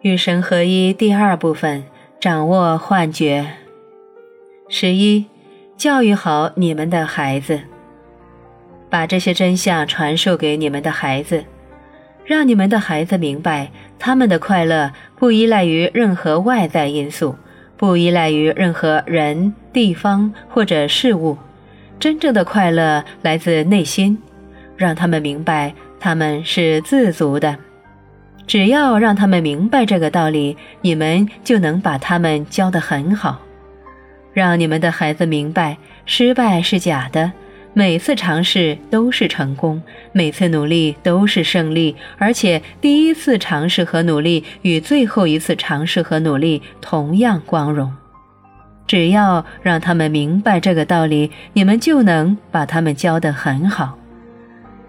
与神合一第二部分：掌握幻觉。十一，教育好你们的孩子，把这些真相传授给你们的孩子，让你们的孩子明白，他们的快乐不依赖于任何外在因素，不依赖于任何人、地方或者事物，真正的快乐来自内心。让他们明白，他们是自足的。只要让他们明白这个道理，你们就能把他们教得很好。让你们的孩子明白，失败是假的，每次尝试都是成功，每次努力都是胜利，而且第一次尝试和努力与最后一次尝试和努力同样光荣。只要让他们明白这个道理，你们就能把他们教得很好。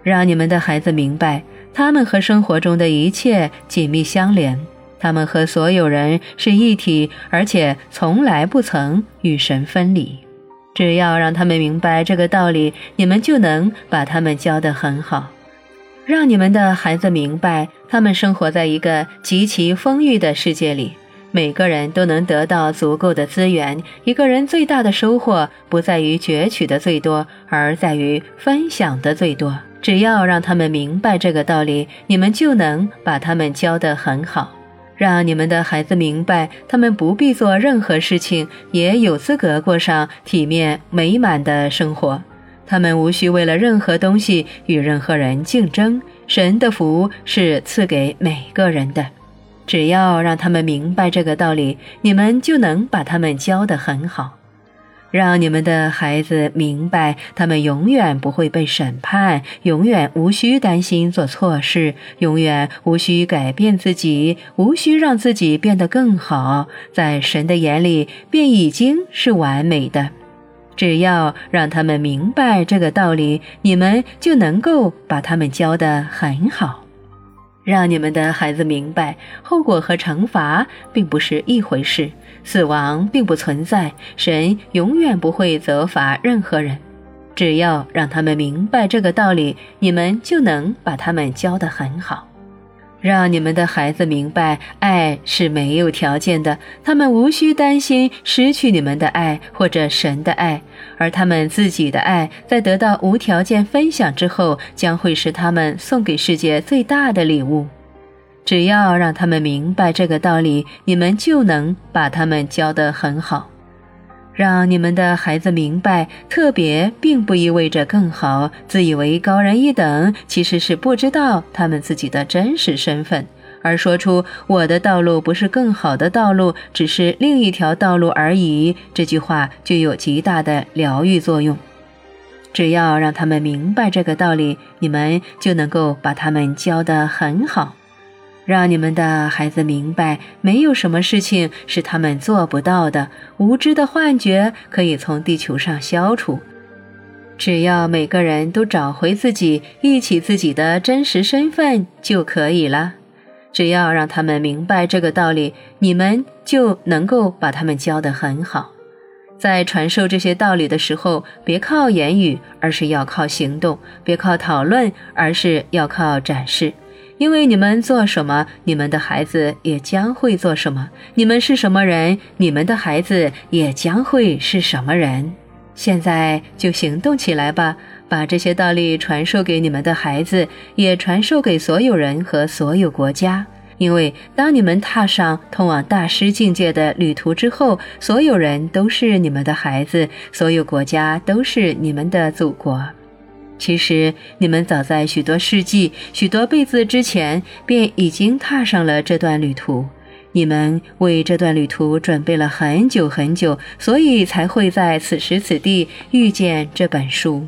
让你们的孩子明白。他们和生活中的一切紧密相连，他们和所有人是一体，而且从来不曾与神分离。只要让他们明白这个道理，你们就能把他们教得很好。让你们的孩子明白，他们生活在一个极其丰裕的世界里，每个人都能得到足够的资源。一个人最大的收获不在于攫取的最多，而在于分享的最多。只要让他们明白这个道理，你们就能把他们教得很好。让你们的孩子明白，他们不必做任何事情，也有资格过上体面美满的生活。他们无需为了任何东西与任何人竞争。神的福是赐给每个人的。只要让他们明白这个道理，你们就能把他们教得很好。让你们的孩子明白，他们永远不会被审判，永远无需担心做错事，永远无需改变自己，无需让自己变得更好，在神的眼里便已经是完美的。只要让他们明白这个道理，你们就能够把他们教得很好。让你们的孩子明白，后果和惩罚并不是一回事。死亡并不存在，神永远不会责罚任何人。只要让他们明白这个道理，你们就能把他们教得很好。让你们的孩子明白，爱是没有条件的，他们无需担心失去你们的爱或者神的爱，而他们自己的爱在得到无条件分享之后，将会是他们送给世界最大的礼物。只要让他们明白这个道理，你们就能把他们教得很好。让你们的孩子明白，特别并不意味着更好。自以为高人一等，其实是不知道他们自己的真实身份。而说出“我的道路不是更好的道路，只是另一条道路而已”这句话，就有极大的疗愈作用。只要让他们明白这个道理，你们就能够把他们教得很好。让你们的孩子明白，没有什么事情是他们做不到的。无知的幻觉可以从地球上消除，只要每个人都找回自己，忆起自己的真实身份就可以了。只要让他们明白这个道理，你们就能够把他们教得很好。在传授这些道理的时候，别靠言语，而是要靠行动；别靠讨论，而是要靠展示。因为你们做什么，你们的孩子也将会做什么。你们是什么人，你们的孩子也将会是什么人。现在就行动起来吧，把这些道理传授给你们的孩子，也传授给所有人和所有国家。因为当你们踏上通往大师境界的旅途之后，所有人都是你们的孩子，所有国家都是你们的祖国。其实，你们早在许多世纪、许多辈子之前，便已经踏上了这段旅途。你们为这段旅途准备了很久很久，所以才会在此时此地遇见这本书。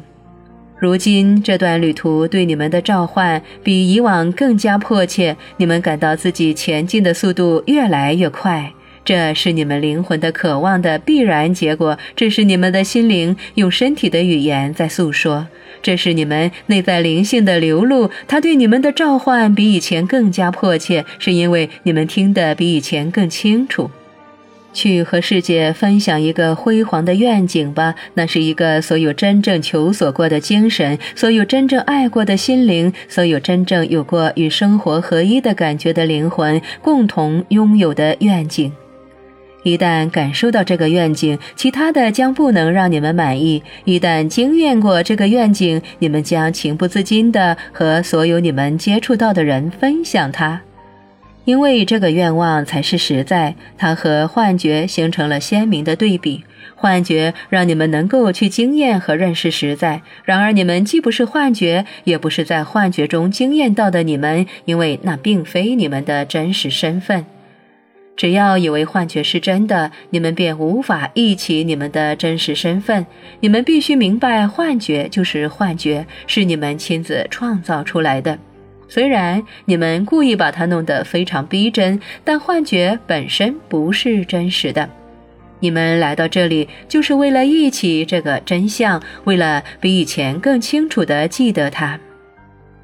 如今，这段旅途对你们的召唤比以往更加迫切，你们感到自己前进的速度越来越快。这是你们灵魂的渴望的必然结果，这是你们的心灵用身体的语言在诉说，这是你们内在灵性的流露。它对你们的召唤比以前更加迫切，是因为你们听得比以前更清楚。去和世界分享一个辉煌的愿景吧。那是一个所有真正求索过的精神，所有真正爱过的心灵，所有真正有过与生活合一的感觉的灵魂共同拥有的愿景。一旦感受到这个愿景，其他的将不能让你们满意。一旦经验过这个愿景，你们将情不自禁地和所有你们接触到的人分享它。因为这个愿望才是实在，它和幻觉形成了鲜明的对比。幻觉让你们能够去经验和认识实在，然而你们既不是幻觉，也不是在幻觉中经验到的你们，因为那并非你们的真实身份。只要以为幻觉是真的，你们便无法忆起你们的真实身份。你们必须明白，幻觉就是幻觉，是你们亲自创造出来的。虽然你们故意把它弄得非常逼真，但幻觉本身不是真实的。你们来到这里就是为了忆起这个真相，为了比以前更清楚地记得它。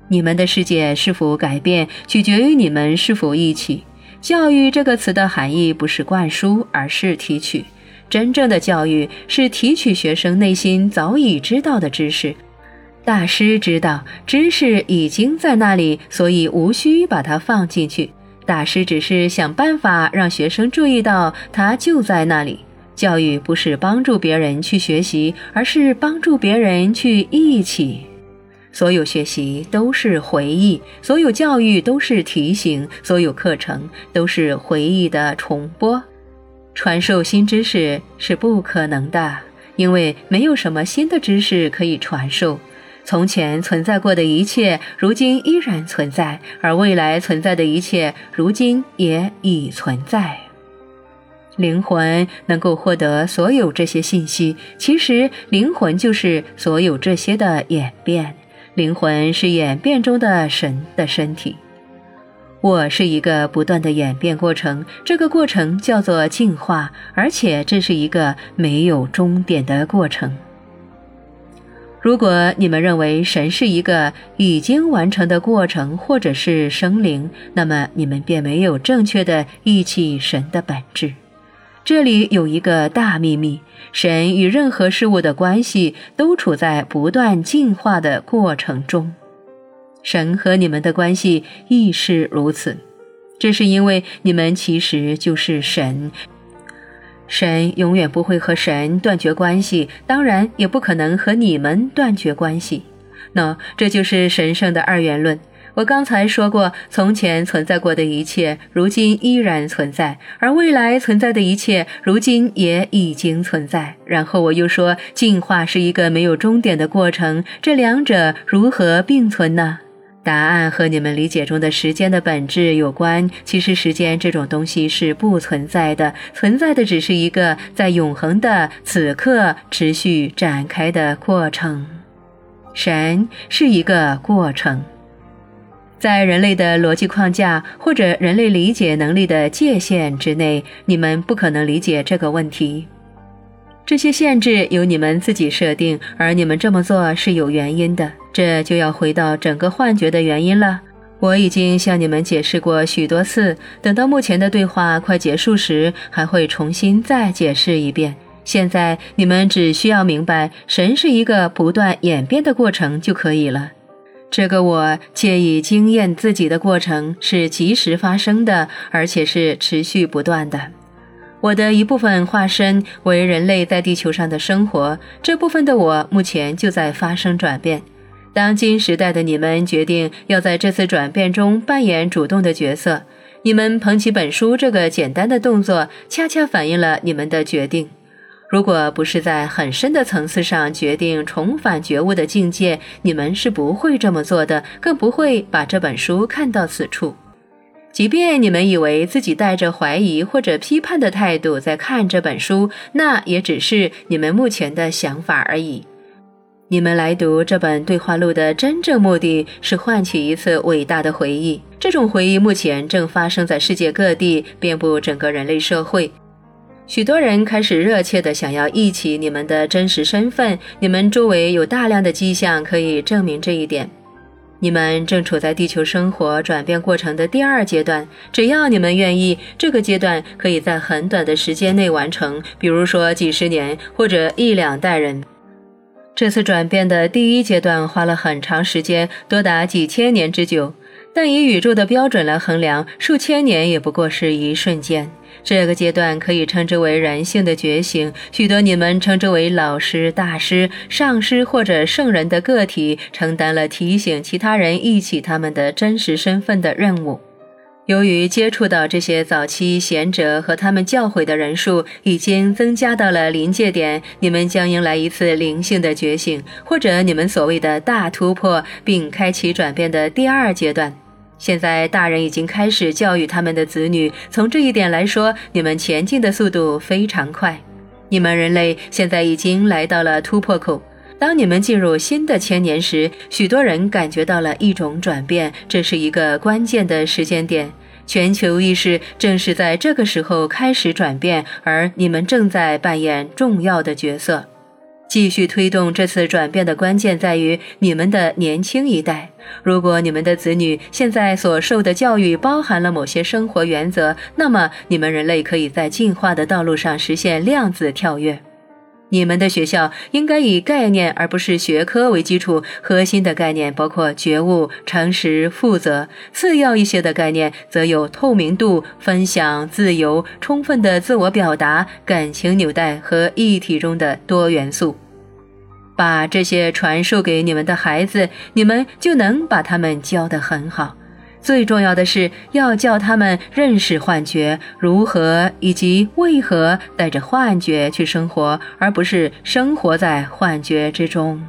你们的世界是否改变，取决于你们是否忆起。教育这个词的含义不是灌输，而是提取。真正的教育是提取学生内心早已知道的知识。大师知道知识已经在那里，所以无需把它放进去。大师只是想办法让学生注意到它就在那里。教育不是帮助别人去学习，而是帮助别人去一起。所有学习都是回忆，所有教育都是提醒，所有课程都是回忆的重播。传授新知识是不可能的，因为没有什么新的知识可以传授。从前存在过的一切，如今依然存在；而未来存在的一切，如今也已存在。灵魂能够获得所有这些信息，其实灵魂就是所有这些的演变。灵魂是演变中的神的身体。我是一个不断的演变过程，这个过程叫做进化，而且这是一个没有终点的过程。如果你们认为神是一个已经完成的过程，或者是生灵，那么你们便没有正确的忆起神的本质。这里有一个大秘密：神与任何事物的关系都处在不断进化的过程中。神和你们的关系亦是如此。这是因为你们其实就是神。神永远不会和神断绝关系，当然也不可能和你们断绝关系。那这就是神圣的二元论。我刚才说过，从前存在过的一切，如今依然存在；而未来存在的一切，如今也已经存在。然后我又说，进化是一个没有终点的过程。这两者如何并存呢？答案和你们理解中的时间的本质有关。其实，时间这种东西是不存在的，存在的只是一个在永恒的此刻持续展开的过程。神是一个过程，在人类的逻辑框架或者人类理解能力的界限之内，你们不可能理解这个问题。这些限制由你们自己设定，而你们这么做是有原因的。这就要回到整个幻觉的原因了。我已经向你们解释过许多次，等到目前的对话快结束时，还会重新再解释一遍。现在你们只需要明白，神是一个不断演变的过程就可以了。这个我借以经验自己的过程是及时发生的，而且是持续不断的。我的一部分化身为人类在地球上的生活，这部分的我目前就在发生转变。当今时代的你们决定要在这次转变中扮演主动的角色，你们捧起本书这个简单的动作，恰恰反映了你们的决定。如果不是在很深的层次上决定重返觉悟的境界，你们是不会这么做的，更不会把这本书看到此处。即便你们以为自己带着怀疑或者批判的态度在看这本书，那也只是你们目前的想法而已。你们来读这本对话录的真正目的是唤起一次伟大的回忆。这种回忆目前正发生在世界各地，遍布整个人类社会。许多人开始热切地想要忆起你们的真实身份。你们周围有大量的迹象可以证明这一点。你们正处在地球生活转变过程的第二阶段，只要你们愿意，这个阶段可以在很短的时间内完成，比如说几十年或者一两代人。这次转变的第一阶段花了很长时间，多达几千年之久。但以宇宙的标准来衡量，数千年也不过是一瞬间。这个阶段可以称之为人性的觉醒。许多你们称之为老师、大师、上师或者圣人的个体，承担了提醒其他人忆起他们的真实身份的任务。由于接触到这些早期贤者和他们教诲的人数已经增加到了临界点，你们将迎来一次灵性的觉醒，或者你们所谓的大突破，并开启转变的第二阶段。现在，大人已经开始教育他们的子女。从这一点来说，你们前进的速度非常快。你们人类现在已经来到了突破口。当你们进入新的千年时，许多人感觉到了一种转变，这是一个关键的时间点。全球意识正是在这个时候开始转变，而你们正在扮演重要的角色。继续推动这次转变的关键在于你们的年轻一代。如果你们的子女现在所受的教育包含了某些生活原则，那么你们人类可以在进化的道路上实现量子跳跃。你们的学校应该以概念而不是学科为基础，核心的概念包括觉悟、诚实、负责；次要一些的概念则有透明度、分享、自由、充分的自我表达、感情纽带和一体中的多元素。把这些传授给你们的孩子，你们就能把他们教得很好。最重要的是要教他们认识幻觉，如何以及为何带着幻觉去生活，而不是生活在幻觉之中。